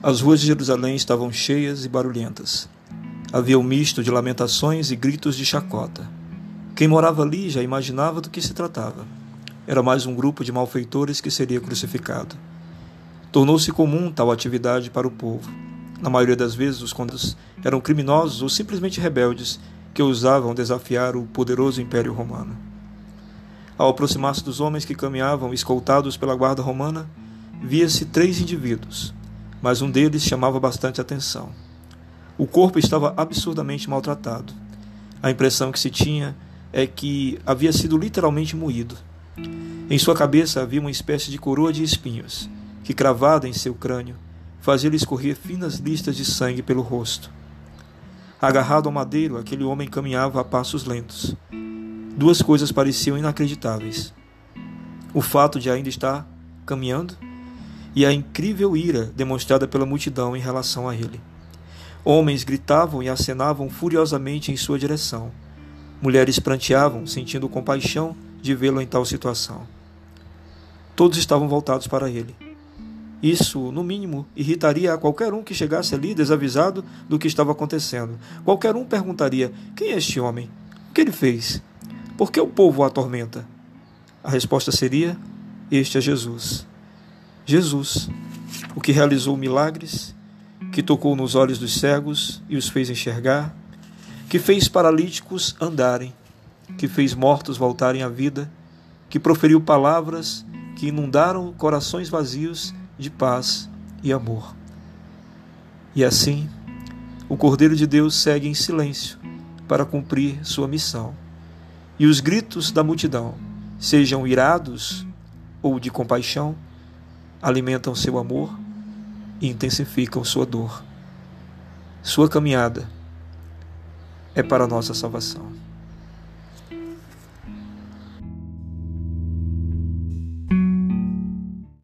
As ruas de Jerusalém estavam cheias e barulhentas. Havia um misto de lamentações e gritos de chacota. Quem morava ali já imaginava do que se tratava. Era mais um grupo de malfeitores que seria crucificado. Tornou-se comum tal atividade para o povo. Na maioria das vezes, os contos eram criminosos ou simplesmente rebeldes que ousavam desafiar o poderoso Império Romano. Ao aproximar-se dos homens que caminhavam escoltados pela guarda romana, via-se três indivíduos, mas um deles chamava bastante atenção. O corpo estava absurdamente maltratado. A impressão que se tinha é que havia sido literalmente moído. Em sua cabeça havia uma espécie de coroa de espinhos, que, cravada em seu crânio, fazia-lhe escorrer finas listas de sangue pelo rosto. Agarrado ao madeiro, aquele homem caminhava a passos lentos. Duas coisas pareciam inacreditáveis: o fato de ainda estar caminhando e a incrível ira demonstrada pela multidão em relação a ele. Homens gritavam e acenavam furiosamente em sua direção. Mulheres pranteavam, sentindo compaixão de vê-lo em tal situação. Todos estavam voltados para ele. Isso, no mínimo, irritaria a qualquer um que chegasse ali desavisado do que estava acontecendo. Qualquer um perguntaria: quem é este homem? O que ele fez? Por que o povo o atormenta? A resposta seria: Este é Jesus. Jesus, o que realizou milagres, que tocou nos olhos dos cegos e os fez enxergar, que fez paralíticos andarem, que fez mortos voltarem à vida, que proferiu palavras que inundaram corações vazios de paz e amor. E assim, o Cordeiro de Deus segue em silêncio para cumprir sua missão. E os gritos da multidão, sejam irados ou de compaixão, alimentam seu amor e intensificam sua dor. Sua caminhada é para a nossa salvação.